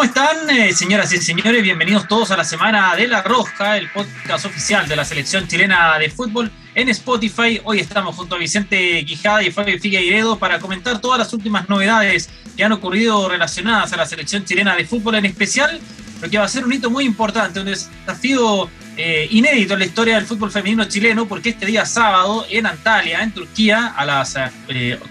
¿Cómo están, eh, señoras y señores? Bienvenidos todos a la Semana de la Roja, el podcast oficial de la selección chilena de fútbol en Spotify. Hoy estamos junto a Vicente Quijada y Fabio Figueiredo para comentar todas las últimas novedades que han ocurrido relacionadas a la selección chilena de fútbol, en especial lo que va a ser un hito muy importante, un desafío eh, inédito en la historia del fútbol femenino chileno, porque este día sábado en Antalya, en Turquía, a las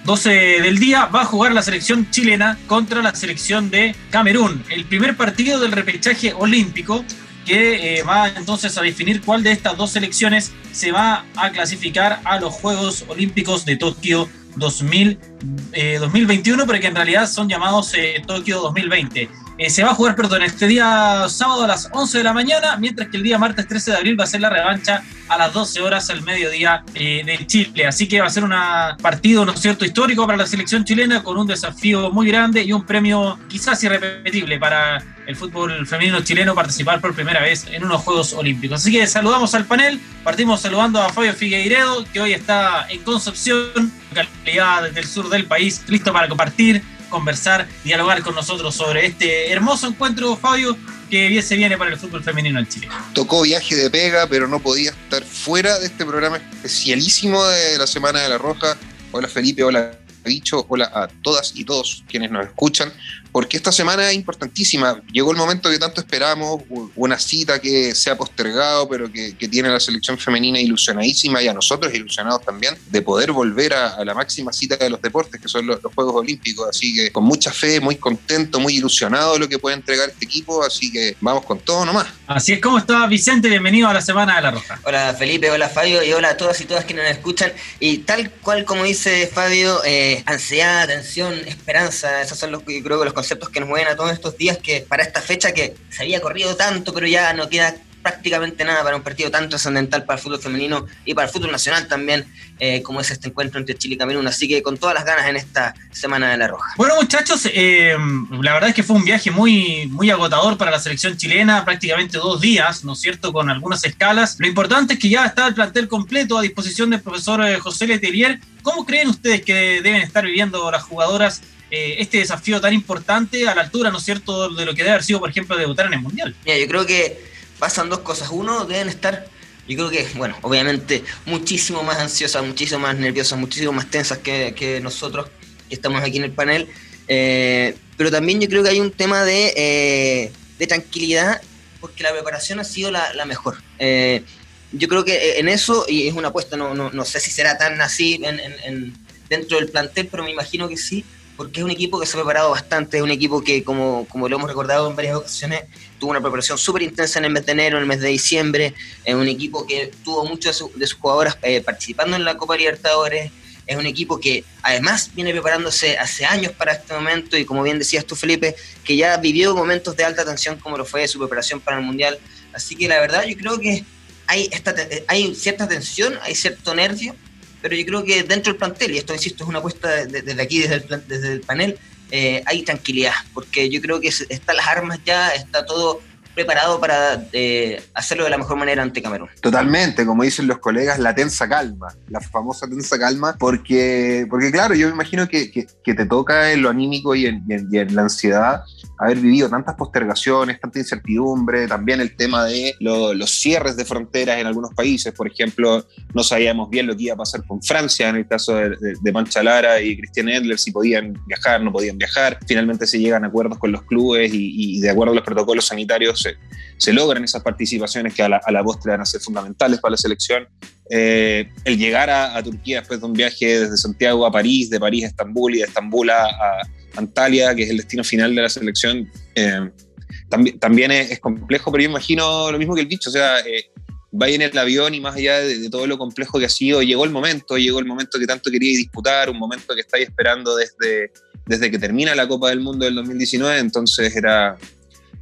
12 eh, del día, va a jugar la selección chilena contra la selección de Camerún. El primer partido del repechaje olímpico que eh, va entonces a definir cuál de estas dos selecciones se va a clasificar a los Juegos Olímpicos de Tokio 2021, pero que en realidad son llamados Tokio 2020. Eh, se va a jugar, perdón, este día sábado a las 11 de la mañana, mientras que el día martes 13 de abril va a ser la revancha a las 12 horas al mediodía eh, de Chile. Así que va a ser un partido, ¿no cierto?, histórico para la selección chilena, con un desafío muy grande y un premio quizás irrepetible para el fútbol femenino chileno participar por primera vez en unos Juegos Olímpicos. Así que saludamos al panel, partimos saludando a Fabio Figueiredo, que hoy está en Concepción, localidad del sur del país, listo para compartir conversar, dialogar con nosotros sobre este hermoso encuentro, Fabio, que bien se viene para el fútbol femenino en Chile. Tocó viaje de pega, pero no podía estar fuera de este programa especialísimo de la Semana de la Roja. Hola Felipe, hola Dicho, hola a todas y todos quienes nos escuchan porque esta semana es importantísima. Llegó el momento que tanto esperamos, una cita que se ha postergado, pero que, tiene a la selección femenina ilusionadísima y a nosotros ilusionados también, de poder volver a, la máxima cita de los deportes, que son los, Juegos Olímpicos. Así que con mucha fe, muy contento, muy ilusionado de lo que puede entregar este equipo, así que vamos con todo nomás. Así es, ¿cómo está Vicente? Bienvenido a la Semana de la Roja. Hola Felipe, hola Fabio y hola a todas y todas quienes nos escuchan. Y tal cual como dice Fabio, eh, ansiedad, tensión, esperanza, esos son los, yo creo que los conceptos que nos mueven a todos estos días que para esta fecha que se había corrido tanto, pero ya no queda prácticamente nada para un partido tan trascendental para el fútbol femenino y para el fútbol nacional también, eh, como es este encuentro entre Chile y Camerún. Así que con todas las ganas en esta Semana de la Roja. Bueno, muchachos, eh, la verdad es que fue un viaje muy, muy agotador para la selección chilena, prácticamente dos días, ¿no es cierto?, con algunas escalas. Lo importante es que ya está el plantel completo a disposición del profesor eh, José Letelier. ¿Cómo creen ustedes que deben estar viviendo las jugadoras eh, este desafío tan importante a la altura, ¿no es cierto?, de lo que debe haber sido, por ejemplo, debutar en el Mundial. yo creo que pasan dos cosas. Uno, deben estar, yo creo que, bueno, obviamente muchísimo más ansiosas, muchísimo más nerviosas, muchísimo más tensas que, nosotros que estamos aquí en el panel. Eh, pero también yo creo que hay un tema de, eh, tranquilidad porque la preparación ha sido la, mejor. yo creo que en eso, y es una apuesta, no, no, sé si será tan así dentro del plantel, pero me imagino que sí, porque es un equipo que se ha preparado bastante, es un equipo que, como, como lo hemos recordado en varias ocasiones, tuvo una preparación súper intensa en el mes de enero, en el mes de diciembre, es un equipo que tuvo muchas de, sus jugadoras eh, participando en la Copa Libertadores, es un equipo que además viene preparándose hace años para este momento y como bien decías tú Felipe, que ya vivió momentos de alta tensión como lo fue su preparación para el Mundial, así que la verdad yo creo que hay, esta, hay cierta tensión, hay cierto nervio, pero yo creo que dentro del plantel, y esto insisto, es una apuesta desde aquí, desde el, desde el panel, eh, hay tranquilidad, porque yo creo que están las armas ya, está todo preparado para eh, hacerlo de la mejor manera ante Camerún. Totalmente, como dicen los colegas, la tensa calma, la famosa tensa calma, porque, porque claro, yo me imagino que, que, te toca en lo anímico y en, y en la ansiedad haber vivido tantas postergaciones, tanta incertidumbre, también el tema de los cierres de fronteras en algunos países, por ejemplo, no sabíamos bien lo que iba a pasar con Francia en el caso de, de, Mancha Lara y Cristian Edler, si podían viajar, no podían viajar, finalmente se llegan acuerdos con los clubes y, de acuerdo a los protocolos sanitarios se, se logran esas participaciones que a la, a la postre van a ser fundamentales para la selección. Eh, el llegar a, Turquía después de un viaje desde Santiago a París, de París a Estambul y de Estambul a, Antalya, que es el destino final de la selección, eh, también, también es, complejo, pero yo imagino lo mismo que el dicho, o sea, eh, va en el avión y más allá de, todo lo complejo que ha sido, llegó el momento, llegó el momento que tanto quería disputar, un momento que estáis esperando desde, desde que termina la Copa del Mundo del 2019, entonces era,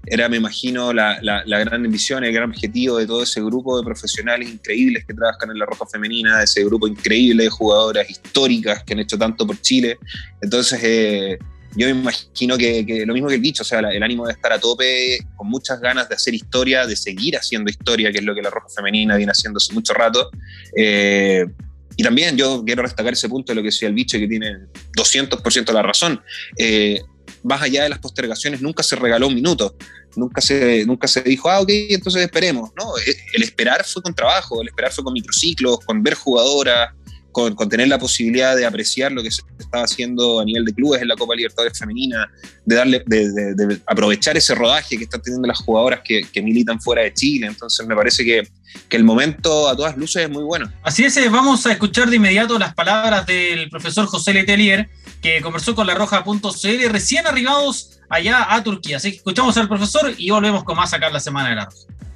era me imagino, la, la, gran ambición, el gran objetivo de todo ese grupo de profesionales increíbles que trabajan en la roja femenina, de ese grupo increíble de jugadoras históricas que han hecho tanto por Chile. Entonces, eh, yo me imagino que, lo mismo que el dicho, o sea, el ánimo de estar a tope, con muchas ganas de hacer historia, de seguir haciendo historia, que es lo que la Roja Femenina viene haciendo hace mucho rato. Eh, y también yo quiero destacar ese punto de lo que decía el bicho, que tiene 200% la razón. Eh, más allá de las postergaciones, nunca se regaló un minuto, nunca se, nunca se dijo, ah, ok, entonces esperemos. No, el esperar fue con trabajo, el esperar fue con microciclos, con ver jugadoras, con, tener la posibilidad de apreciar lo que se estaba haciendo a nivel de clubes en la Copa Libertadores Femenina, de darle, de, aprovechar ese rodaje que están teniendo las jugadoras que, militan fuera de Chile. Entonces me parece que, que, el momento a todas luces es muy bueno. Así es, eh, vamos a escuchar de inmediato las palabras del profesor José Letelier, que conversó con la Roja.cl recién arribados allá a Turquía. Así que escuchamos al profesor y volvemos con más acá en la Semana de la.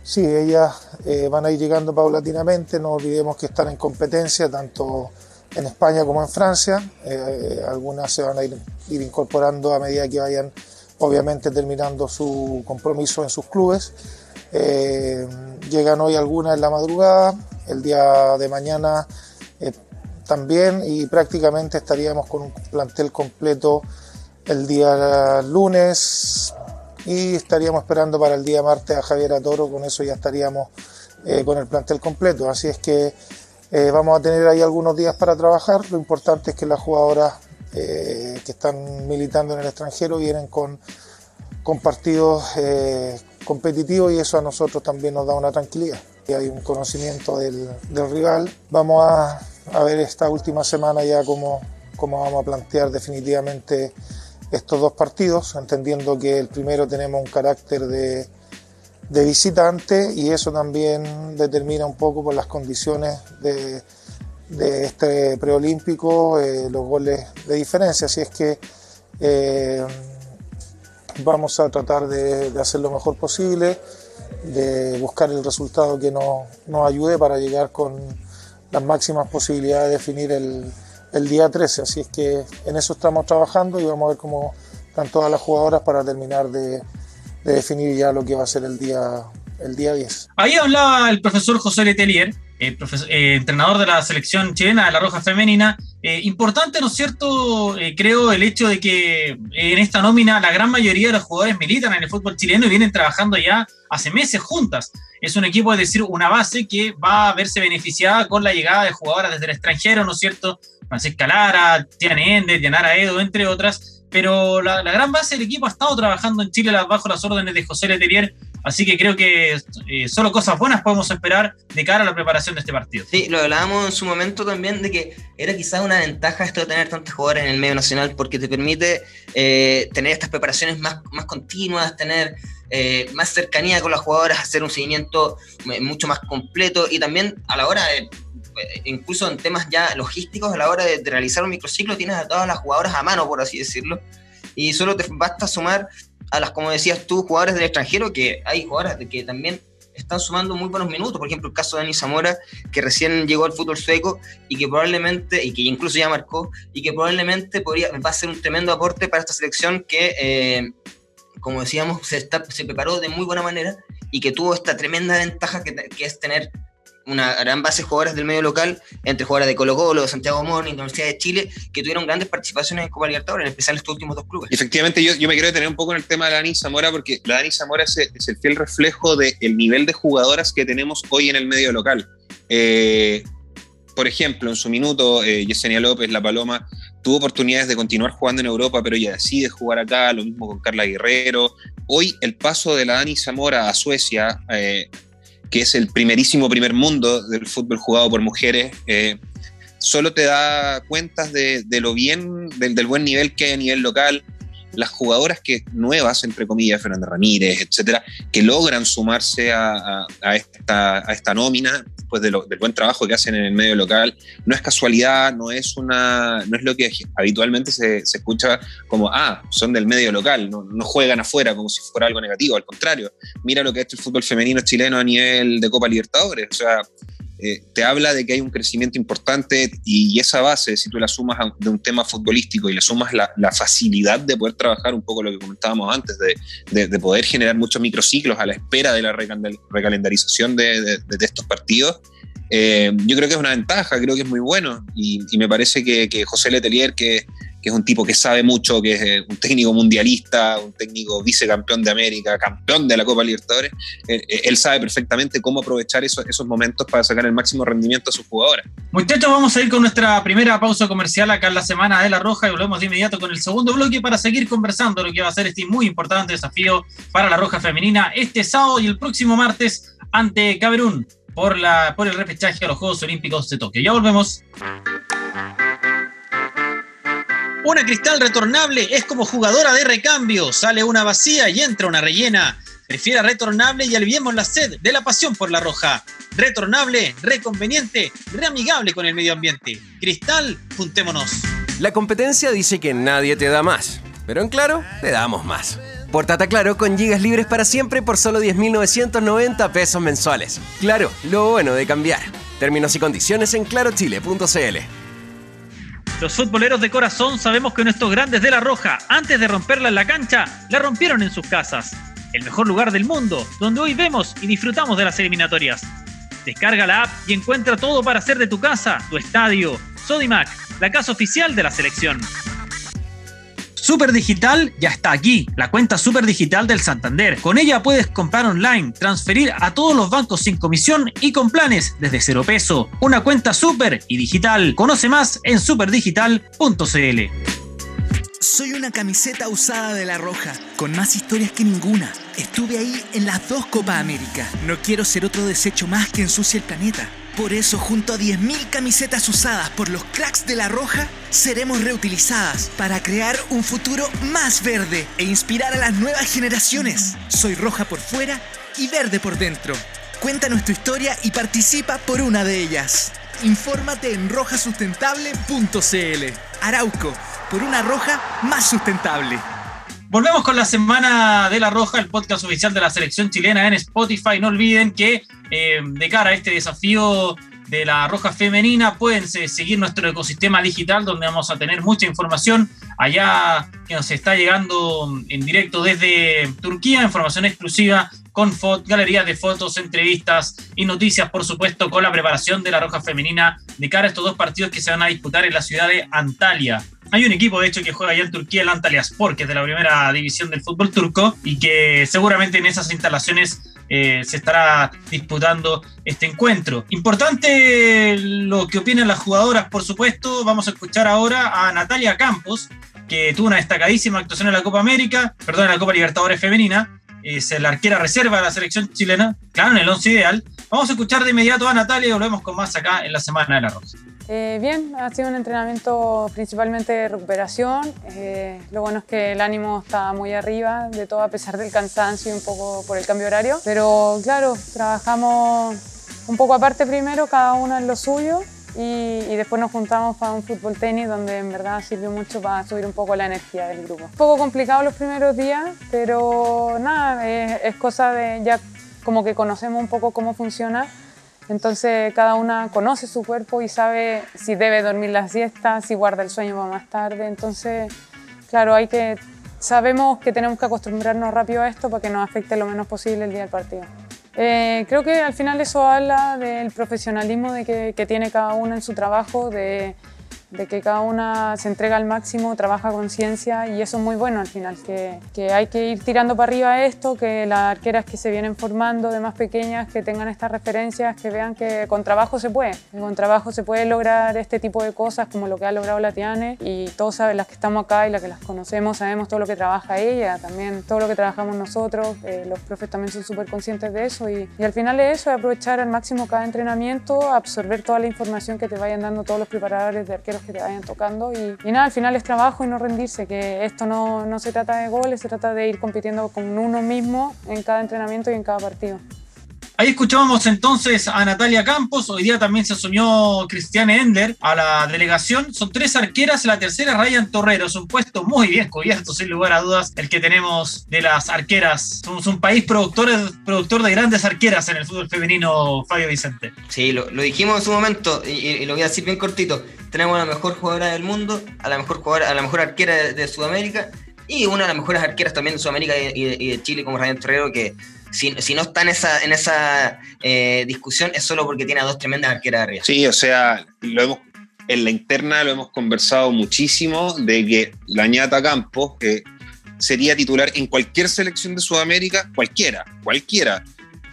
Sí, ellas eh, van a ir llegando paulatinamente, no olvidemos que están en competencia tanto en España como en Francia, eh, algunas se van a ir, incorporando a medida que vayan obviamente terminando su compromiso en sus clubes. Eh, llegan hoy algunas en la madrugada, el día de mañana también y prácticamente estaríamos con un plantel completo el día lunes, y estaríamos esperando para el día martes a Javier Atoro, con eso ya estaríamos eh, con el plantel completo. Así es que eh, vamos a tener ahí algunos días para trabajar. Lo importante es que las jugadoras eh, que están militando en el extranjero vienen con, con partidos competitivos y eso a nosotros también nos da una tranquilidad. Hay un conocimiento del, del rival. Vamos a, a, ver esta última semana ya cómo, cómo vamos a plantear definitivamente estos dos partidos, entendiendo que el primero tenemos un carácter de, visitante y eso también determina un poco por las condiciones de, este preolímpico eh, los goles de diferencia. Así es que eh, vamos a tratar de, hacer lo mejor posible, de buscar el resultado que nos, nos ayude para llegar con las máximas posibilidades de definir el, el día 13. Así es que en eso estamos trabajando y vamos a ver cómo están todas las jugadoras para terminar de, definir ya lo que va a ser el día, el día 10. Ahí hablaba el profesor José Letelier, eh, entrenador de la selección chilena de la Roja Femenina. Eh, importante, ¿no es cierto? Eh, creo el hecho de que en esta nómina la gran mayoría de los jugadores militan en el fútbol chileno y vienen trabajando ya hace meses juntas. Es un equipo, es decir, una base que va a verse beneficiada con la llegada de jugadoras desde el extranjero, ¿no es cierto? Francisca Lara, Tiana Ender, Dianara Edo, entre otras, pero la, gran base del equipo ha estado trabajando en Chile bajo las órdenes de José Leterier, así que creo que eh, solo cosas buenas podemos esperar de cara a la preparación de este partido. Sí, lo hablábamos en su momento también de que era quizás una ventaja esto de tener tantos jugadores en el medio nacional porque te permite eh, tener estas preparaciones más, más continuas, tener eh, más cercanía con las jugadoras, hacer un seguimiento mucho más completo y también a la hora de incluso en temas ya logísticos, a la hora de, realizar un microciclo, tienes a todas las jugadoras a mano, por así decirlo, y solo te basta sumar a las, como decías tú, jugadores del extranjero, que hay jugadoras que también están sumando muy buenos minutos. Por ejemplo, el caso de Dani Zamora, que recién llegó al fútbol sueco y que probablemente, y que incluso ya marcó, y que probablemente podría, va a ser un tremendo aporte para esta selección que, eh, como decíamos, se, está, se preparó de muy buena manera y que tuvo esta tremenda ventaja que, que es tener una gran base de jugadores del medio local, entre jugadores de Colo Colo, Santiago Morning, Universidad de Chile, que tuvieron grandes participaciones en Copa Libertadores, en especial estos últimos dos clubes. Efectivamente, yo, yo me quiero detener un poco en el tema de la Dani Zamora, porque la Dani Zamora es, el fiel reflejo del nivel de jugadoras que tenemos hoy en el medio local. Eh, por ejemplo, en su minuto, eh, Yesenia López, La Paloma, tuvo oportunidades de continuar jugando en Europa, pero ella decide jugar acá, lo mismo con Carla Guerrero. Hoy el paso de la Dani Zamora a Suecia eh, que es el primerísimo primer mundo del fútbol jugado por mujeres, eh, solo te da cuentas de, lo bien, del, buen nivel que hay a nivel local. Las jugadoras que nuevas, entre comillas, Fernanda Ramírez, etcétera, que logran sumarse a, esta, a esta nómina, después del buen trabajo que hacen en el medio local, no es casualidad, no es, una, no es lo que habitualmente se, se escucha como, ah, son del medio local, no, juegan afuera como si fuera algo negativo, al contrario, mira lo que es el fútbol femenino chileno a nivel de Copa Libertadores, o sea, eh, te habla de que hay un crecimiento importante y, esa base, si tú la sumas de un tema futbolístico y le sumas la, facilidad de poder trabajar un poco lo que comentábamos antes, de, de, poder generar muchos microciclos a la espera de la recalendarización de, estos partidos, eh, yo creo que es una ventaja, creo que es muy bueno y, me parece que, que José Letelier, que que es un tipo que sabe mucho, que es eh, un técnico mundialista, un técnico vicecampeón de América, campeón de la Copa Libertadores, eh, eh, él sabe perfectamente cómo aprovechar esos, momentos para sacar el máximo rendimiento a sus jugadores. Muchachos, vamos a ir con nuestra primera pausa comercial acá en la Semana de la Roja y volvemos de inmediato con el segundo bloque para seguir conversando lo que va a ser este muy importante desafío para la Roja Femenina este sábado y el próximo martes ante Camerún por, la, por el repechaje a los Juegos Olímpicos de Tokio. Ya volvemos. Una cristal retornable es como jugadora de recambio. Sale una vacía y entra una rellena. Prefiera retornable y aliviemos la sed de la pasión por la roja. Retornable, reconveniente, reamigable con el medio ambiente. Cristal, juntémonos. La competencia dice que nadie te da más, pero en claro, te damos más. Portate Claro con gigas libres para siempre por solo 10.990 pesos mensuales. Claro, lo bueno de cambiar. Términos y condiciones en clarochile.cl. Los futboleros de corazón sabemos que nuestros grandes de la Roja, antes de romperla en la cancha, la rompieron en sus casas. El mejor lugar del mundo, donde hoy vemos y disfrutamos de las eliminatorias. Descarga la app y encuentra todo para hacer de tu casa, tu estadio. Sodimac, la casa oficial de la selección. Super Digital ya está aquí, la cuenta Super Digital del Santander. Con ella puedes comprar online, transferir a todos los bancos sin comisión y con planes desde cero peso. Una cuenta super y digital. Conoce más en superdigital.cl. Soy una camiseta usada de La Roja, con más historias que ninguna. Estuve ahí en las dos Copa América. No quiero ser otro desecho más que ensucie el planeta. Por eso, junto a 10.000 camisetas usadas por los cracks de La Roja, seremos reutilizadas para crear un futuro más verde e inspirar a las nuevas generaciones. Soy roja por fuera y verde por dentro. Cuéntanos tu historia y participa por una de ellas. Infórmate en rojasustentable.cl. Arauco, por una roja más sustentable. Volvemos con la Semana de la Roja, el podcast oficial de la selección chilena en Spotify. No olviden que eh, de cara a este desafío de la Roja Femenina pueden seguir nuestro ecosistema digital donde vamos a tener mucha información allá que nos está llegando en directo desde Turquía, información exclusiva con galerías de fotos, entrevistas y noticias, por supuesto, con la preparación de la Roja Femenina de cara a estos dos partidos que se van a disputar en la ciudad de Antalya. Hay un equipo, de hecho, que juega allá en Turquía, el Antalya Sport, que es de la primera división del fútbol turco, y que seguramente en esas instalaciones eh, se estará disputando este encuentro. Importante lo que opinan las jugadoras, por supuesto. Vamos a escuchar ahora a Natalia Campos, que tuvo una destacadísima actuación en la Copa América, perdón, en la Copa Libertadores Femenina, es la arquera reserva de la selección chilena, claro, en el 11 ideal. Vamos a escuchar de inmediato a Natalia y volvemos con más acá en la Semana de la Rosa. Eh, bien, ha sido un entrenamiento principalmente de recuperación. Eh, lo bueno es que el ánimo está muy arriba de todo, a pesar del cansancio y un poco por el cambio horario. Pero claro, trabajamos un poco aparte primero, cada uno en lo suyo. Y, después nos juntamos para un fútbol tenis donde en verdad sirvió mucho para subir un poco la energía del grupo. Un poco complicado los primeros días, pero nada, es, cosa de ya como que conocemos un poco cómo funciona. Entonces cada una conoce su cuerpo y sabe si debe dormir la siesta, si guarda el sueño para más tarde. Entonces, claro, hay que sabemos que tenemos que acostumbrarnos rápido a esto para que nos afecte lo menos posible el día del partido. Eh, creo que al final eso habla del profesionalismo de que, que tiene cada uno en su trabajo, de, de que cada una se entrega al máximo, trabaja con ciencia y eso es muy bueno al final, que, que, hay que ir tirando para arriba esto, que las arqueras que se vienen formando de más pequeñas, que tengan estas referencias, que vean que con trabajo se puede, con trabajo se puede lograr este tipo de cosas como lo que ha logrado la Tiane y todos saben, las que estamos acá y las que las conocemos, sabemos todo lo que trabaja ella, también todo lo que trabajamos nosotros, eh, los profes también son súper conscientes de eso y, y al final es eso, aprovechar al máximo cada entrenamiento, absorber toda la información que te vayan dando todos los preparadores de arqueros que te vayan tocando. Y, y, nada, al final es trabajo y no rendirse, que esto no, no se trata de goles, se trata de ir compitiendo con uno mismo en cada entrenamiento y en cada partido. Ahí escuchábamos entonces a Natalia Campos, hoy día también se asumió Cristiane Ender a la delegación. Son tres arqueras, la tercera Ryan Torrero, es un puesto muy bien cubierto, sin lugar a dudas, el que tenemos de las arqueras. Somos un país productor, productor de grandes arqueras en el fútbol femenino, Fabio Vicente. Sí, lo, dijimos en su momento y, lo voy a decir bien cortito. Tenemos a la mejor jugadora del mundo, a la mejor jugadora, a la mejor arquera de, Sudamérica y una de las mejores arqueras también de Sudamérica y y de Chile como Ryan Torrero que si, no está en esa, en esa eh, discusión es solo porque tiene a dos tremendas arqueras arriba. Sí, o sea, lo hemos en la interna lo hemos conversado muchísimo, de que la ñata Campos eh, sería titular en cualquier selección de Sudamérica, cualquiera, cualquiera.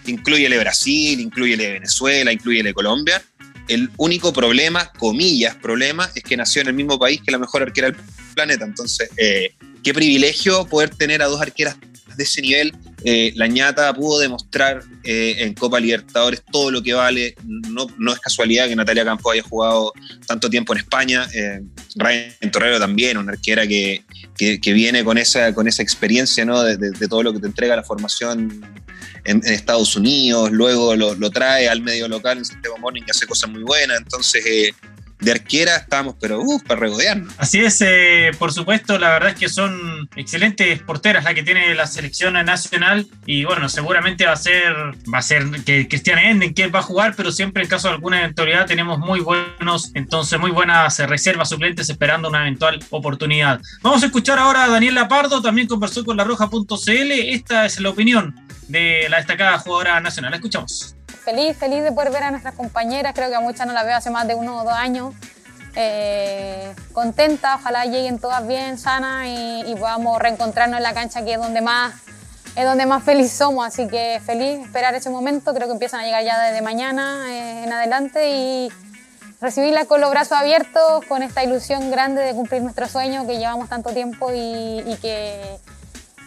Incluyele Brasil, incluyele Venezuela, incluyele Colombia. El único problema, comillas, problema, es que nació en el mismo país que la mejor arquera del planeta. Entonces, eh, qué privilegio poder tener a dos arqueras de ese nivel. Eh, la ñata pudo demostrar eh, en Copa Libertadores todo lo que vale. No, es casualidad que Natalia Campos haya jugado tanto tiempo en España. Eh, Ryan Torrero también, una arquera que, que, viene con esa, con esa experiencia ¿no? de, todo lo que te entrega la formación en, Estados Unidos. Luego lo, trae al medio local en Santiago Morning que hace cosas muy buenas. Entonces de arquera estamos, pero uh, para regodearnos. Así es, eh, por supuesto, la verdad es que son excelentes porteras la que tiene la selección nacional y bueno, seguramente va a ser, va a ser que Cristian Enden quien va a jugar, pero siempre en caso de alguna eventualidad tenemos muy buenos, entonces muy buenas reservas suplentes esperando una eventual oportunidad. Vamos a escuchar ahora a Daniel Lapardo, también conversó con la roja.cl, esta es la opinión de la destacada jugadora nacional. Escuchamos feliz, feliz de poder ver a nuestras compañeras, creo que a muchas no las veo hace más de uno o dos años. Eh, contenta, ojalá lleguen todas bien, sanas y, y, podamos reencontrarnos en la cancha que es donde más es donde más feliz somos, así que feliz esperar ese momento, creo que empiezan a llegar ya desde mañana eh, en adelante. Y recibirla con los brazos abiertos, con esta ilusión grande de cumplir nuestro sueño que llevamos tanto tiempo y, y que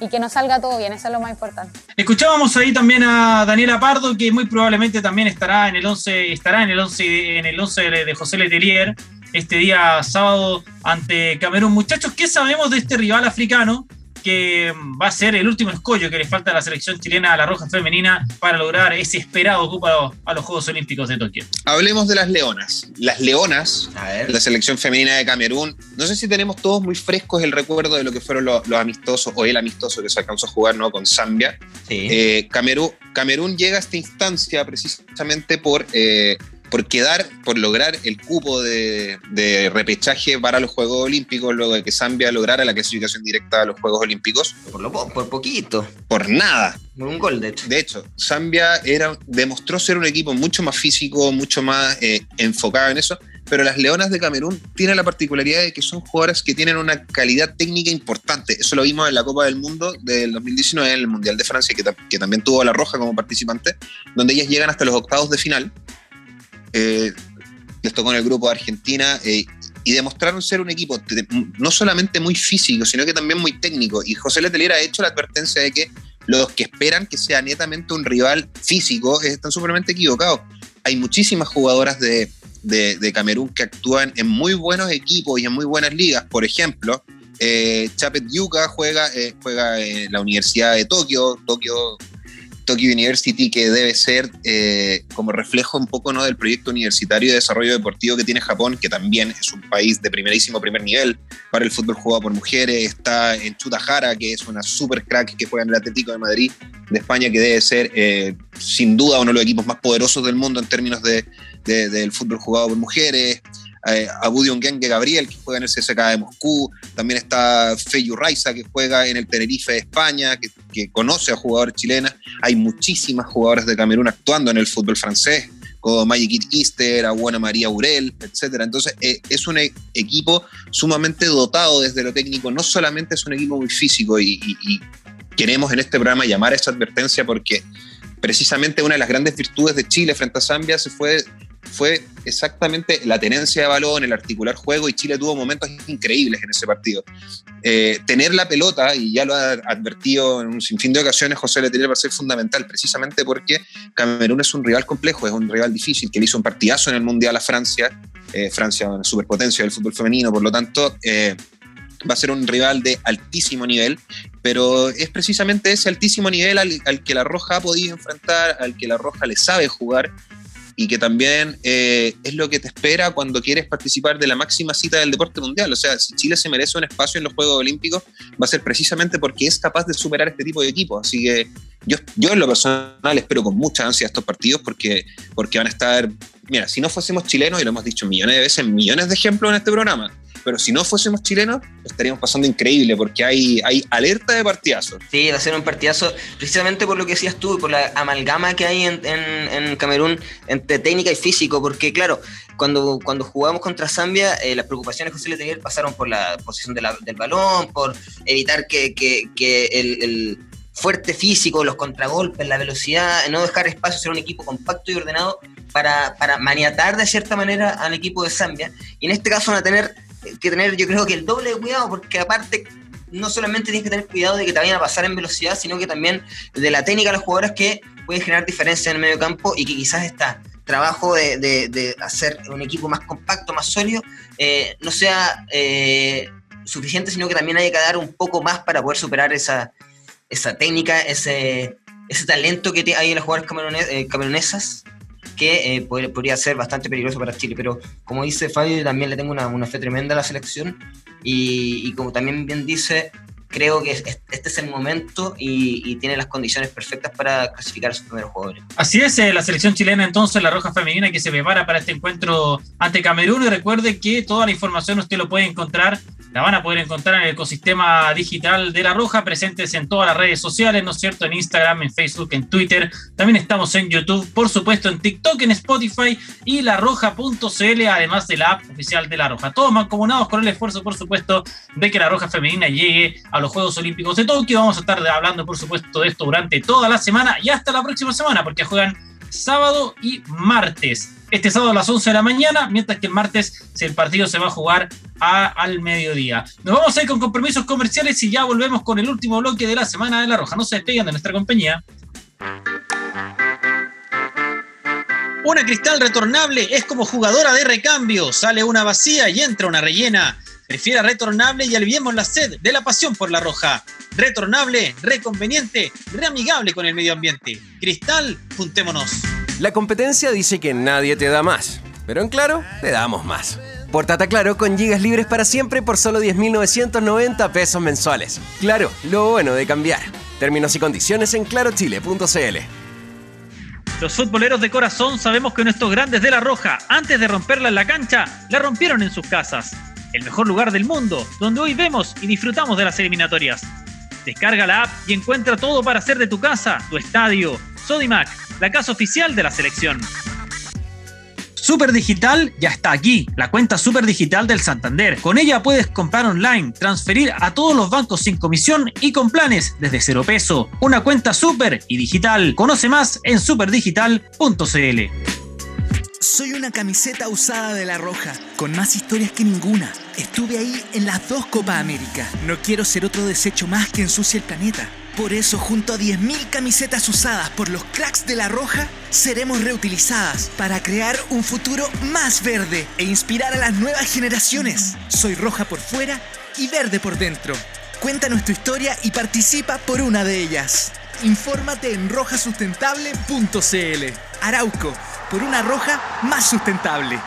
y que nos salga todo bien, eso es lo más importante. Escuchábamos ahí también a Daniela Pardo, que muy probablemente también estará en el 11, estará en el 11, en el 11 de José Letelier este día sábado ante Camerún. Muchachos, ¿qué sabemos de este rival africano? Que va a ser el último escollo que le falta a la selección chilena a la roja femenina para lograr ese esperado cupo a los Juegos Olímpicos de Tokio. Hablemos de las leonas. Las leonas, la selección femenina de Camerún. No sé si tenemos todos muy frescos el recuerdo de lo que fueron los, los amistosos o el amistoso que se alcanzó a jugar ¿no? con Zambia. Sí. Eh, Camerún, Camerún llega a esta instancia precisamente por... Eh, por quedar, por lograr el cupo de, de, repechaje para los Juegos Olímpicos, luego de que Zambia lograra la clasificación directa a los Juegos Olímpicos. Por, lo, por poquito. Por nada. Por un gol, de hecho. De hecho, Zambia era, demostró ser un equipo mucho más físico, mucho más eh, enfocado en eso, pero las Leonas de Camerún tienen la particularidad de que son jugadoras que tienen una calidad técnica importante. Eso lo vimos en la Copa del Mundo del 2019, en el Mundial de Francia, que, que también tuvo a La Roja como participante, donde ellas llegan hasta los octavos de final eh, les tocó el grupo de Argentina eh, y demostraron ser un equipo no solamente muy físico, sino que también muy técnico. Y José Letelier ha hecho la advertencia de que los que esperan que sea netamente un rival físico están súpermente equivocados. Hay muchísimas jugadoras de, de, de, Camerún que actúan en muy buenos equipos y en muy buenas ligas. Por ejemplo, eh, Chapet Yuka juega, eh, juega en la Universidad de Tokio, Tokio Tokyo University, que debe ser eh, como reflejo un poco ¿no? del proyecto universitario de desarrollo deportivo que tiene Japón, que también es un país de primerísimo primer nivel para el fútbol jugado por mujeres. Está en Chutajara, que es una super crack que juega en el Atlético de Madrid de España, que debe ser eh, sin duda uno de los equipos más poderosos del mundo en términos de, de, del fútbol jugado por mujeres eh, Abu Diongenge Gabriel, que juega en el CSK de Moscú, también está Feyu Raiza, que juega en el Tenerife de España, que, que conoce a jugadores chilenas. Hay muchísimas jugadoras de Camerún actuando en el fútbol francés, como Magic Easter, Abuena María Urel, etc. Entonces, eh, es un e equipo sumamente dotado desde lo técnico, no solamente es un equipo muy físico y, queremos en este programa llamar a esa advertencia porque precisamente una de las grandes virtudes de Chile frente a Zambia se fue fue exactamente la tenencia de balón, el articular juego, y Chile tuvo momentos increíbles en ese partido. Eh, tener la pelota, y ya lo ha advertido en un sinfín de ocasiones José Letelier, va a ser fundamental, precisamente porque Camerún es un rival complejo, es un rival difícil, que le hizo un partidazo en el Mundial a Francia, eh, Francia una superpotencia del fútbol femenino, por lo tanto... Eh, va a ser un rival de altísimo nivel, pero es precisamente ese altísimo nivel al, al, que la Roja ha podido enfrentar, al que la Roja le sabe jugar y que también eh, es lo que te espera cuando quieres participar de la máxima cita del deporte mundial. O sea, si Chile se merece un espacio en los Juegos Olímpicos, va a ser precisamente porque es capaz de superar este tipo de equipos. Así que yo, yo en lo personal espero con mucha ansia estos partidos porque, porque van a estar, mira, si no fuésemos chilenos, y lo hemos dicho millones de veces, millones de ejemplos en este programa, pero si no fuésemos chilenos, estaríamos pasando increíble porque hay, hay alerta de partidazo. Sí, va a ser un partidazo precisamente por lo que decías tú, por la amalgama que hay en, en, Camerún entre técnica y físico, porque claro, cuando, cuando jugamos contra Zambia, eh, las preocupaciones que se le tenían pasaron por la posición del balón, por evitar que, que, el fuerte físico, los contragolpes, la velocidad, no dejar espacio, ser un equipo compacto y ordenado para, para maniatar de cierta manera al equipo de Zambia. Y en este caso van a tener que tener, yo creo que el doble de cuidado, porque aparte no solamente tienes que tener cuidado de que te vayan a pasar en velocidad, sino que también de la técnica de los jugadores que pueden generar diferencia en el medio campo y que quizás está trabajo de, de, hacer un equipo más compacto, más sólido, eh, no sea eh, suficiente, sino que también hay que dar un poco más para poder superar esa, esa técnica, ese, ese talento que hay en las jugadoras eh, camerunesas que eh, podría, ser bastante peligroso para Chile. Pero como dice Fabio, también le tengo una, una fe tremenda a la selección y, y, como también bien dice, creo que este es el momento y, tiene las condiciones perfectas para clasificar a sus primeros jugadores. Así es, eh, la selección chilena entonces, la Roja Femenina, que se prepara para este encuentro ante Camerún. Y recuerde que toda la información usted lo puede encontrar, la van a poder encontrar en el ecosistema digital de la Roja, presentes en todas las redes sociales, ¿no es cierto? En Instagram, en Facebook, en Twitter. También estamos en YouTube, por supuesto, en TikTok, en Spotify y larroja.cl, además de la app oficial de la Roja. Todos mancomunados con el esfuerzo, por supuesto, de que la Roja Femenina llegue a los Juegos Olímpicos de Tokio. Vamos a estar hablando, por supuesto, de esto durante toda la semana y hasta la próxima semana, porque juegan sábado y martes. Este sábado a las 11 de la mañana, mientras que el martes el partido se va a jugar al mediodía. Nos vamos a ir con compromisos comerciales y ya volvemos con el último bloque de la Semana de la Roja. No se despeguen de nuestra compañía. Una cristal retornable es como jugadora de recambio. Sale una vacía y entra una rellena. Prefiera retornable y aliviemos la sed de la pasión por la roja. Retornable, reconveniente, reamigable con el medio ambiente. Cristal, juntémonos. La competencia dice que nadie te da más, pero en claro, te damos más. Portata Claro con gigas libres para siempre por solo 10.990 pesos mensuales. Claro, lo bueno de cambiar. Términos y condiciones en clarochile.cl. Los futboleros de corazón sabemos que nuestros grandes de la Roja, antes de romperla en la cancha, la rompieron en sus casas el mejor lugar del mundo, donde hoy vemos y disfrutamos de las eliminatorias. Descarga la app y encuentra todo para hacer de tu casa, tu estadio. Sodimac, la casa oficial de la selección. Super Digital ya está aquí, la cuenta Super Digital del Santander. Con ella puedes comprar online, transferir a todos los bancos sin comisión y con planes desde cero peso. Una cuenta super y digital. Conoce más en superdigital.cl. Soy una camiseta usada de la Roja, con más historias que ninguna. Estuve ahí en las dos Copa América. No quiero ser otro desecho más que ensucie el planeta. Por eso, junto a 10.000 camisetas usadas por los cracks de la Roja, seremos reutilizadas para crear un futuro más verde e inspirar a las nuevas generaciones. Soy roja por fuera y verde por dentro. Cuéntanos tu historia y participa por una de ellas. Infórmate en rojasustentable.cl. Arauco por una roja más sustentable.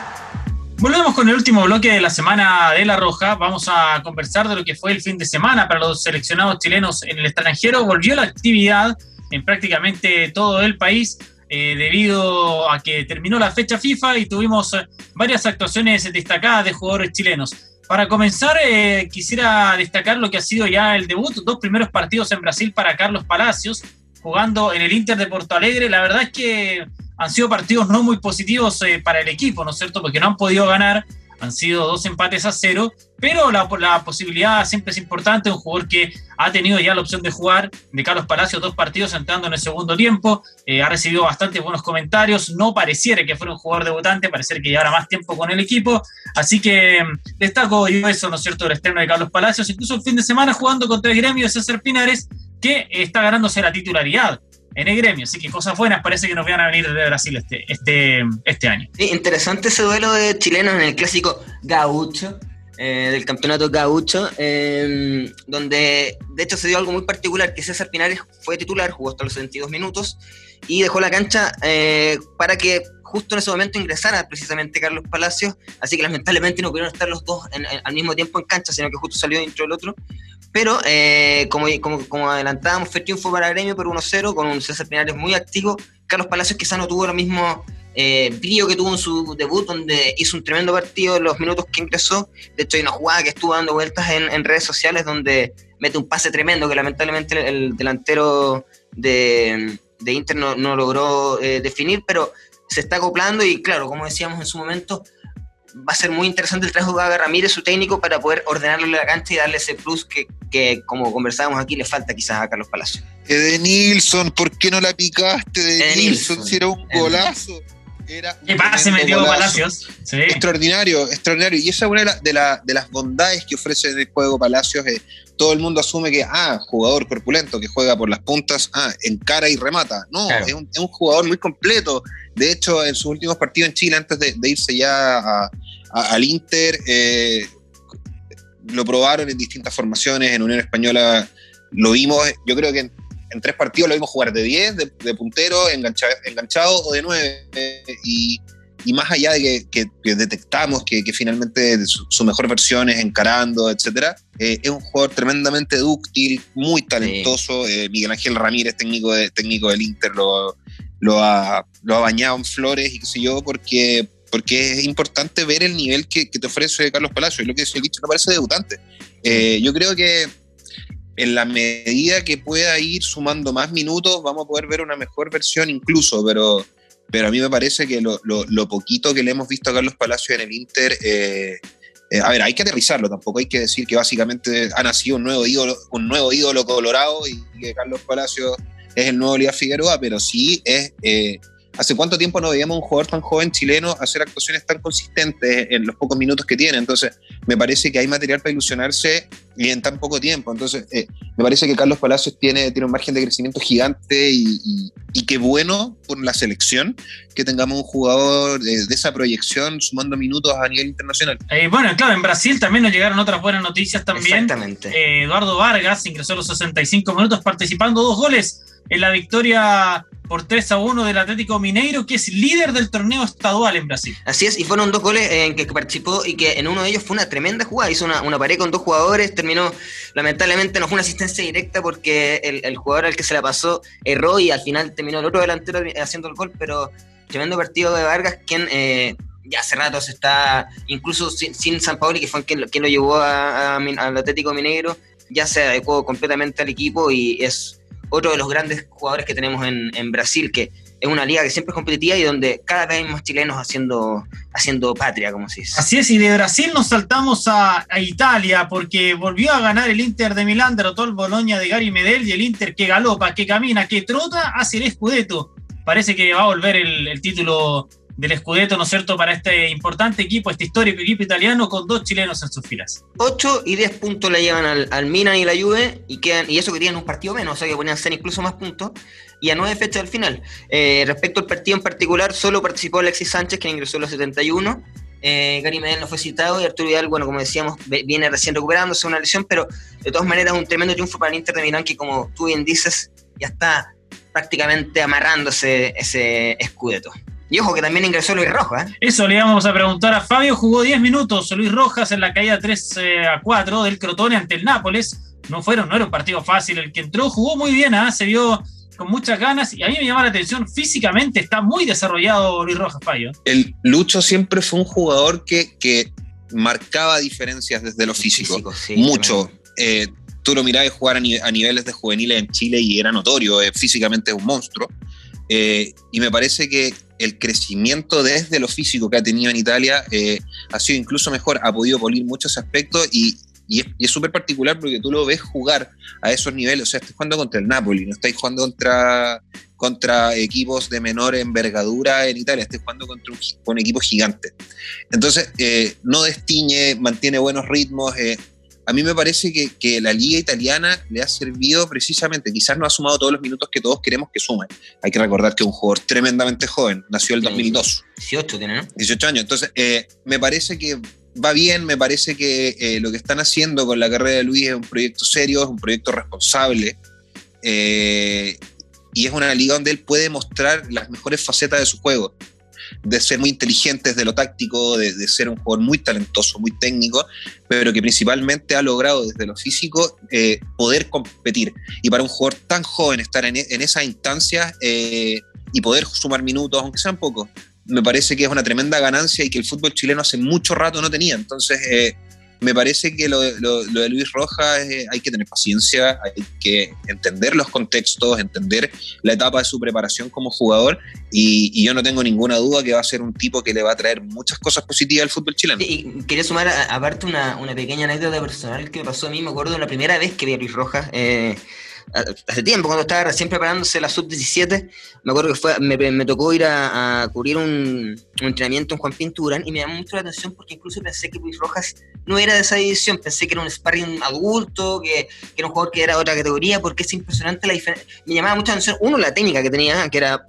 Volvemos con el último bloque de la semana de La Roja. Vamos a conversar de lo que fue el fin de semana para los seleccionados chilenos en el extranjero. Volvió la actividad en prácticamente todo el país eh, debido a que terminó la fecha FIFA y tuvimos eh, varias actuaciones destacadas de jugadores chilenos. Para comenzar, eh, quisiera destacar lo que ha sido ya el debut, dos primeros partidos en Brasil para Carlos Palacios, jugando en el Inter de Porto Alegre. La verdad es que han sido partidos no muy positivos eh, para el equipo, ¿no es cierto? Porque no han podido ganar, han sido dos empates a cero, pero la, posibilidad siempre es importante. Un jugador que ha tenido ya la opción de jugar, de Carlos Palacios, dos partidos entrando en el segundo tiempo, eh, ha recibido bastante buenos comentarios. No pareciera que fuera un jugador debutante, pareciera que llevara más tiempo con el equipo. Así que mm, destaco yo eso, ¿no es cierto?, el estreno de Carlos Palacios, incluso el fin de semana jugando contra el gremio de César Pinares, que está ganándose la titularidad en el gremio. Así que cosas buenas parece que nos van a venir de Brasil este, este, este año. Sí, interesante ese duelo de chilenos en el clásico gaucho. Eh, del campeonato gaucho, em, donde de hecho se dio algo muy particular, que César Pinares fue titular, jugó hasta los 72 minutos y dejó la cancha eh, para que justo en ese momento ingresara precisamente Carlos Palacios, así que lamentablemente no pudieron estar los dos al mismo tiempo en cancha, sino que justo salió dentro del otro. Pero eh, como, como, como, adelantábamos, fue triunfo para Gremio por 1-0, con un César Pinares muy activo. Carlos Palacios quizá no tuvo lo mismo eh, brillo que tuvo en su debut, donde hizo un tremendo partido en los minutos que ingresó. De hecho, hay una jugada que estuvo dando vueltas en, redes sociales donde mete un pase tremendo que lamentablemente el delantero de, Inter no, logró eh, definir, pero se está acoplando y claro, como decíamos en su momento, va a ser muy interesante el trabajo de Ramírez, su técnico, para poder ordenarle la cancha y darle ese plus que, que como conversábamos aquí, le falta quizás a Carlos Palacio. De Nilsson, ¿por qué no la picaste de Nilsson? Si era un golazo. Era ¿Qué pasa? metió Palacios. Extraordinario, extraordinario. Y esa es una de, de, las bondades que ofrece el juego Palacios. todo el mundo asume que, ah, jugador corpulento que juega por las puntas, ah, encara y remata. No, es, un, jugador muy completo. De hecho, en sus últimos partidos en Chile, antes de, irse ya al Inter, eh, lo probaron en distintas formaciones. En Unión Española lo vimos, yo creo que en tres partidos lo vimos jugar de 10, de, puntero, enganchado, enganchado, o de 9. y, más allá de que, detectamos que, finalmente su, mejor versión es encarando, etc., eh, es un jugador tremendamente dúctil, muy talentoso. Eh, Miguel Ángel Ramírez, técnico, de, técnico del Inter, lo, lo, ha, lo ha bañado en flores y qué sé yo, porque, porque es importante ver el nivel que, te ofrece Carlos Palacio. Es lo que el dicho, no parece debutante. Eh, yo creo que en la medida que pueda ir sumando más minutos, vamos a poder ver una mejor versión incluso, pero, pero a mí me parece que lo, lo, poquito que le hemos visto a Carlos Palacios en el Inter, eh, eh, a ver, hay que aterrizarlo, tampoco hay que decir que básicamente ha nacido un nuevo ídolo, un nuevo ídolo colorado y que Carlos Palacios es el nuevo Lía Figueroa, pero sí es... Eh, ¿Hace cuánto tiempo no veíamos un jugador tan joven chileno hacer actuaciones tan consistentes en los pocos minutos que tiene? Entonces, me parece que hay material para ilusionarse y en tan poco tiempo. Entonces, eh, me parece que Carlos Palacios tiene, tiene un margen de crecimiento gigante y, y, qué bueno por la selección que tengamos un jugador de, esa proyección sumando minutos a nivel internacional. Eh, bueno, claro, en Brasil también nos llegaron otras buenas noticias también. Exactamente. Eh, Eduardo Vargas ingresó a los 65 minutos participando dos goles en la victoria por 3 a 1 del Atlético Mineiro, que es líder del torneo estadual en Brasil. Así es, y fueron dos goles en que participó y que en uno de ellos fue una tremenda jugada. Hizo una, una pared con dos jugadores, terminó, lamentablemente no fue una asistencia directa porque el, jugador al que se la pasó erró y al final terminó el otro delantero haciendo el gol, pero tremendo partido de Vargas, quien eh, ya hace rato se está, incluso sin, San Paoli, que fue quien, quien lo llevó al Atlético Mineiro, ya se adecuó completamente al equipo y es otro de los grandes jugadores que tenemos en, en, Brasil, que es una liga que siempre es competitiva y donde cada vez hay más chilenos haciendo, haciendo patria, como se dice. Así es, y de Brasil nos saltamos a, Italia, porque volvió a ganar el Inter de Milán, derrotó el Boloña de Gary Medel y el Inter que galopa, que camina, que trota hacia el Scudetto. Parece que va a volver el, el título del Scudetto, ¿no es cierto?, para este importante equipo, este histórico equipo italiano con dos chilenos en sus filas. 8 y 10 puntos le llevan al, al Milan y la Juve y quedan y eso que tienen un partido menos, o sea que podrían ser incluso más puntos y a nueve fechas al final. Eh, respecto al partido en particular, solo participó Alexis Sánchez, que ingresó a los 71. Eh, Gary Medel no fue citado y Arturo Vidal, bueno, como decíamos, viene recién recuperándose una lesión, pero de todas maneras un tremendo triunfo para el Inter de Milán que, como tú bien dices, ya está prácticamente amarrándose ese escudeto. Y ojo que también ingresó Luis Rojas. ¿eh? Eso le íbamos a preguntar a Fabio. Jugó 10 minutos Luis Rojas en la caída 3 eh, a 4 del Crotone ante el Nápoles. No fueron, no era un partido fácil el que entró. Jugó muy bien, ¿ah? se vio con muchas ganas y a mí me llama la atención, físicamente está muy desarrollado Luis Rojas Fabio. El Lucho siempre fue un jugador que, que marcaba diferencias desde lo físico, mucho. Eh, tú lo mirabas jugar a, niveles de juveniles en Chile y era notorio, físicamente es un monstruo. y me parece que el crecimiento desde lo físico que ha tenido en Italia eh, ha sido incluso mejor, ha podido polir muchos aspectos y, y es súper particular porque tú lo ves jugar a esos niveles, o sea, estás jugando contra el Napoli, no estáis jugando contra, contra equipos de menor envergadura en Italia, estás jugando contra un, un equipo gigante. Entonces, eh, no destiñe, mantiene buenos ritmos, eh, a mí me parece que, la liga italiana le ha servido precisamente, quizás no ha sumado todos los minutos que todos queremos que sume. Hay que recordar que es un jugador tremendamente joven, nació el 2002. 18 tiene, ¿no? 18 años. Entonces, eh, me parece que va bien, me parece que eh, lo que están haciendo con la carrera de Luis es un proyecto serio, es un proyecto responsable. Eh, y es una liga donde él puede mostrar las mejores facetas de su juego de ser muy inteligentes de lo táctico, de, ser un jugador muy talentoso, muy técnico, pero que principalmente ha logrado desde lo físico eh, poder competir. Y para un jugador tan joven estar en, en esas instancias eh, y poder sumar minutos, aunque sean pocos, me parece que es una tremenda ganancia y que el fútbol chileno hace mucho rato no tenía. Entonces, eh, me parece que lo, de Luis Rojas eh, hay que tener paciencia, hay que entender los contextos, entender la etapa de su preparación como jugador y, yo no tengo ninguna duda que va a ser un tipo que le va a traer muchas cosas positivas al fútbol chileno. Y quería sumar aparte una, una, pequeña anécdota personal que me pasó a mí, me acuerdo la primera vez que vi a Luis Rojas. Eh, hace tiempo, cuando estaba recién preparándose la sub-17, me acuerdo que fue, me, tocó ir a, cubrir un, entrenamiento en Juan Pinturán y me llamó mucho la atención porque incluso pensé que Luis Rojas no era de esa división, pensé que era un sparring adulto, que, era un jugador que era de otra categoría, porque es impresionante la diferencia. Me llamaba mucho la atención, uno, la técnica que tenía, que era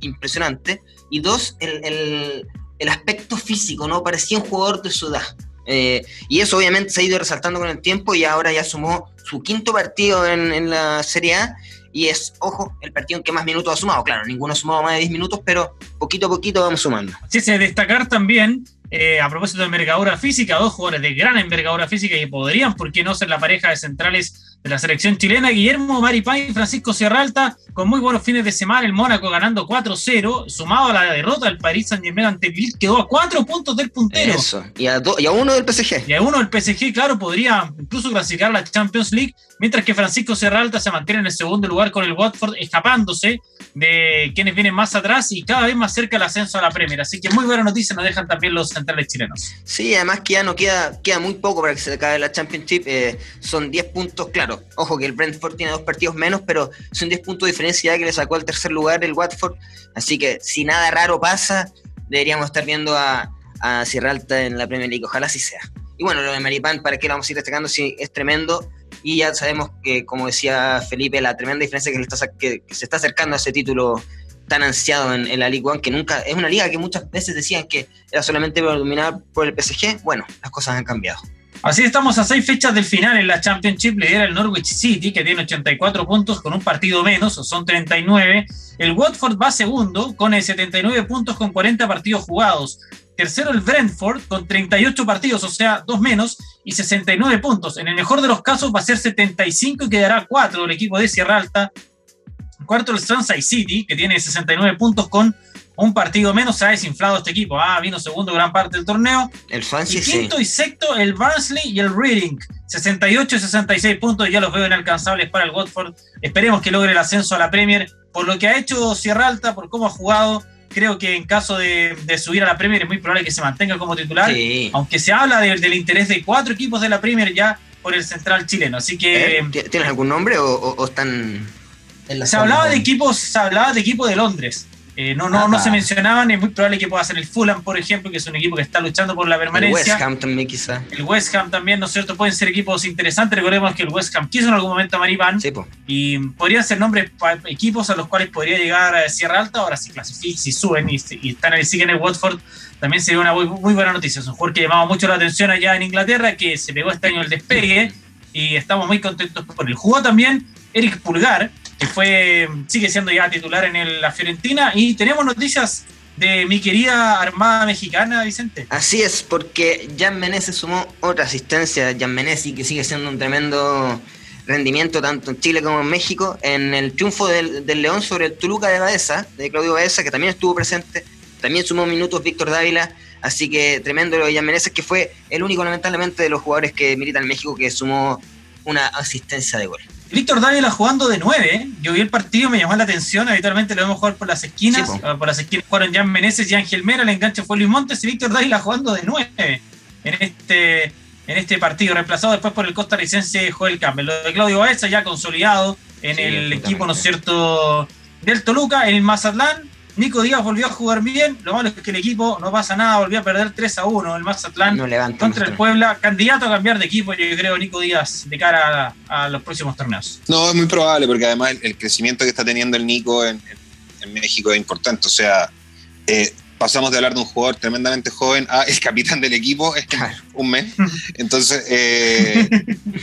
impresionante, y dos, el, el aspecto físico, ¿no? Parecía un jugador de su edad. Eh, y eso obviamente se ha ido resaltando con el tiempo y ahora ya sumó su quinto partido en, la Serie A y es, ojo, el partido en que más minutos ha sumado. Claro, ninguno ha sumado más de 10 minutos, pero poquito a poquito vamos sumando. Sí, se destacar también, eh, a propósito de envergadura física, dos jugadores de gran envergadura física que podrían, ¿por qué no ser la pareja de centrales de la selección chilena, Guillermo Maripán y Francisco Sierralta, con muy buenos fines de semana, el Mónaco ganando 4-0, sumado a la derrota del Paris Saint-Germain ante Lille, quedó a cuatro puntos del puntero. Eso, y a, y a uno del PSG. Y a uno del PSG, claro, podría incluso clasificar la Champions League, mientras que Francisco Serralta se mantiene en el segundo lugar con el Watford, escapándose de quienes vienen más atrás y cada vez más cerca el ascenso a la Premier. Así que muy buena noticia nos dejan también los centrales chilenos. Sí, además que ya no queda, queda muy poco para que se acabe la Championship. Eh, son 10 puntos, claro. Ojo que el Brentford tiene dos partidos menos, pero son 10 puntos de diferencia que le sacó al tercer lugar el Watford. Así que si nada raro pasa, deberíamos estar viendo a, a Sierra Alta en la Premier League. Ojalá así sea. Y bueno, lo de Maripán, ¿para qué lo vamos a ir destacando? Sí, es tremendo y ya sabemos que, como decía Felipe, la tremenda diferencia que, que, se está acercando a ese título tan ansiado en, la Ligue 1, que nunca es una liga que muchas veces decían que era solamente dominada por el PSG. Bueno, las cosas han cambiado. Así estamos a seis fechas del final en la Championship. Lidera el Norwich City, que tiene 84 puntos con un partido menos, son 39. El Watford va segundo con 79 puntos con 40 partidos jugados. Tercero el Brentford con 38 partidos, o sea, dos menos, y 69 puntos. En el mejor de los casos va a ser 75 y quedará 4 el equipo de Sierra Alta. Cuarto el Sunside City, que tiene 69 puntos con un partido menos. Se ha desinflado este equipo. Ah, vino segundo gran parte del torneo. El Swansea, y quinto y sexto el Barnsley y el Reading. 68 y 66 puntos, ya los veo inalcanzables para el Watford. Esperemos que logre el ascenso a la Premier por lo que ha hecho Sierra Alta, por cómo ha jugado creo que en caso de, subir a la Premier es muy probable que se mantenga como titular, aunque se habla del interés de cuatro equipos de la Premier ya por el central chileno. Así que. ¿Eh? ¿Tienes algún nombre o, están.? se hablaba de equipos, se hablaba de equipo de Londres. Eh, no, no, no se mencionaban, es muy probable que pueda ser el Fulham, por ejemplo, que es un equipo que está luchando por la permanencia. El West Ham también, quizá. El West Ham también, ¿no es cierto? Pueden ser equipos interesantes. Recordemos que el West Ham quiso en algún momento a Maripán. y podrían ser nombres equipos a los cuales podría llegar a Sierra Alta. Ahora, si clasifican, si suben y, están siguen en el Watford, también sería una muy, muy, buena noticia. Es un jugador que llamaba mucho la atención allá en Inglaterra, que se pegó este año el despegue y estamos muy contentos por él. Jugó también Eric Pulgar, que fue, sigue siendo ya titular en la Fiorentina. Y tenemos noticias de mi querida Armada Mexicana, Vicente. Así es, porque Jan Meneses sumó otra asistencia, Jan Menezes, que sigue siendo un tremendo rendimiento tanto en Chile como en México, en el triunfo del, León sobre el Toluca de Baeza, de Claudio Baeza, que también estuvo presente, también sumó minutos Víctor Dávila, así que tremendo lo de Jan Meneses, que fue el único lamentablemente de los jugadores que militan en México que sumó una asistencia de gol. Víctor Dávila jugando de 9. Yo vi el partido, me llamó la atención. Habitualmente lo vemos jugar por las esquinas. Ah, por las esquinas jugaron Jan Meneses y Ángel Mera. El enganche fue Luis Montes y Víctor Dávila jugando de 9 en este, en este partido. Reemplazado después por el costarricense Joel Campbell. Lo de Claudio Baeza ya consolidado en el equipo, ¿no es cierto?, del Toluca. En el Mazatlán Nico Díaz volvió a jugar bien, lo malo es que el equipo no pasa nada, volvió a perder 3 a 1 el Mazatlán contra el Puebla. Candidato a cambiar de equipo, yo creo, Nico Díaz, de cara a, los próximos torneos. No, es muy probable, porque además el, crecimiento que está teniendo el Nico en, México es importante. O sea, eh, pasamos de hablar de un jugador tremendamente joven a el capitán del equipo es un mes. Entonces, eh,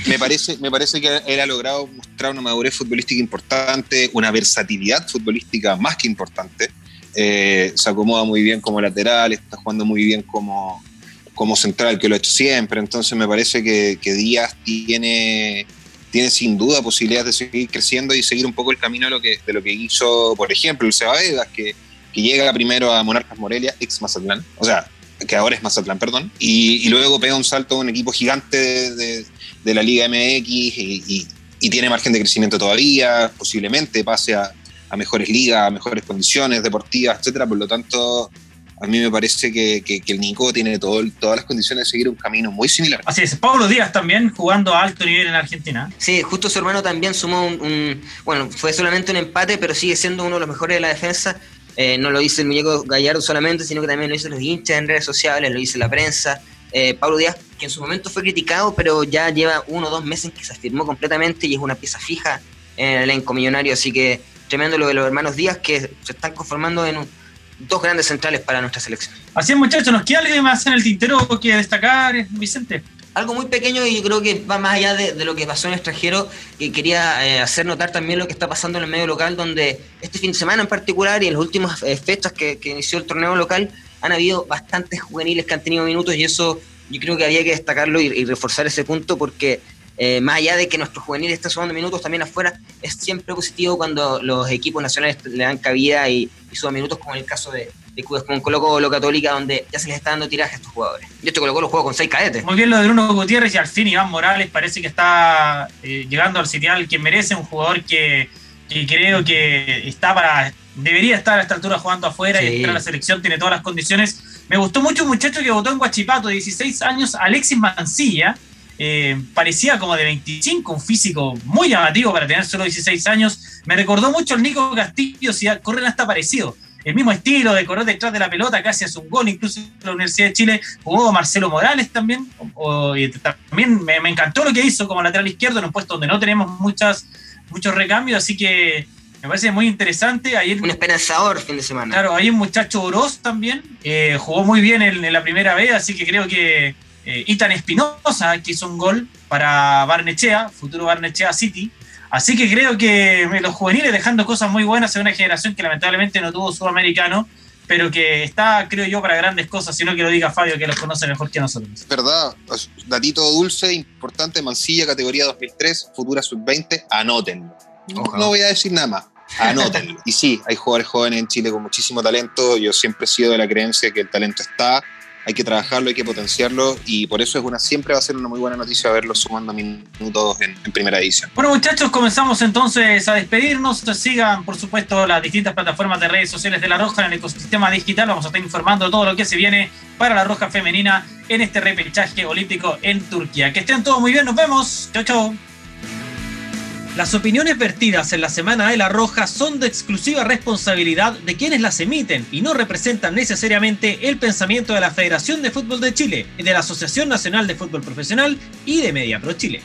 me, parece, me parece que él ha logrado mostrar una madurez futbolística importante, una versatilidad futbolística más que importante. Eh, se acomoda muy bien como lateral, está jugando muy bien como, como central, que lo ha hecho siempre. Entonces me parece que, Díaz tiene, tiene sin duda posibilidades de seguir creciendo y seguir un poco el camino de lo que, hizo, por ejemplo, el Seba que, que llega primero a Monarcas Morelia, ex Mazatlán, o sea, que ahora es Mazatlán, perdón, y, luego pega un salto a un equipo gigante de, la Liga MX y, tiene margen de crecimiento todavía, posiblemente pase a, a mejores ligas, a mejores condiciones deportivas, etcétera. Por lo tanto, a mí me parece que, el Nico tiene todo, todas las condiciones de seguir un camino muy similar. Así es, Pablo Díaz también jugando a alto nivel en Argentina. Sí, justo su hermano también sumó un, bueno, fue solamente un empate, pero sigue siendo uno de los mejores de la defensa. Eh, no lo dice el muñeco Gallardo solamente, sino que también lo dicen los hinchas en redes sociales, lo dice la prensa. Eh, Pablo Díaz, que en su momento fue criticado, pero ya lleva uno o dos meses que se afirmó completamente y es una pieza fija en el elenco millonario, así que tremendo lo de los hermanos Díaz que se están conformando en un dos grandes centrales para nuestra selección. Así es, muchachos, ¿nos queda algo más en el tintero que destacar, Vicente? Algo muy pequeño y yo creo que va más allá de, lo que pasó en el extranjero, que quería eh, hacer notar también lo que está pasando en el medio local, donde este fin de semana en particular y en las últimas eh, fechas que, inició el torneo local, han habido bastantes juveniles que han tenido minutos y eso yo creo que había que destacarlo y reforzar ese punto porque eh, más allá de que nuestro juvenil esté sumando minutos también afuera, es siempre positivo cuando los equipos nacionales le dan cabida y, suban minutos, como en el caso de, de con Colo Colo Católica, donde ya se les está dando tiraje a estos jugadores. De hecho, Colo Colo juega con seis cadetes. Muy bien lo de Bruno Gutiérrez y al fin Iván Morales parece que está eh, llegando al sitial que merece, un jugador que, creo que está para debería estar a esta altura jugando afuera y entrar a la selección, tiene todas las condiciones. Me gustó mucho un muchacho que votó en Guachipato, 16 años, Alexis Mancilla, eh, parecía como de 25, un físico muy llamativo para tener solo 16 años. Me recordó mucho al Nico Castillo, si corren hasta parecido. El mismo estilo de correr detrás de la pelota, casi hace un gol, incluso en la Universidad de Chile jugó Marcelo Morales también. también me, encantó lo que hizo como lateral izquierdo en un puesto donde no tenemos muchas, muchos recambios, así que me parece muy interesante. un esperanzador fin de semana. Claro, hay un muchacho Oroz también, eh, jugó muy bien en, la primera vez, así que creo que eh, Itan Espinosa, que hizo un gol para Barnechea, futuro Barnechea City. Así que creo que los juveniles dejando cosas muy buenas en una generación que lamentablemente no tuvo sudamericano, pero que está, creo yo, para grandes cosas, sino que lo diga Fabio, que los conoce mejor que nosotros. Verdad, datito dulce, importante, Mansilla, categoría 2003, futura sub-20, anótenlo. No, voy a decir nada más. Anótenlo. y sí, hay jugadores jóvenes en Chile con muchísimo talento. Yo siempre he sido de la creencia que el talento está hay que trabajarlo, hay que potenciarlo y por eso es una siempre va a ser una muy buena noticia verlo sumando minutos en, en primera edición. Bueno muchachos, comenzamos entonces a despedirnos. Sigan por supuesto las distintas plataformas de redes sociales de La Roja en el ecosistema digital. Vamos a estar informando de todo lo que se viene para La Roja femenina en este repechaje olímpico en Turquía. Que estén todos muy bien, nos vemos. Chau, chau. Las opiniones vertidas en la Semana de la Roja son de exclusiva responsabilidad de quienes las emiten y no representan necesariamente el pensamiento de la Federación de Fútbol de Chile, de la Asociación Nacional de Fútbol Profesional y de Media Pro Chile.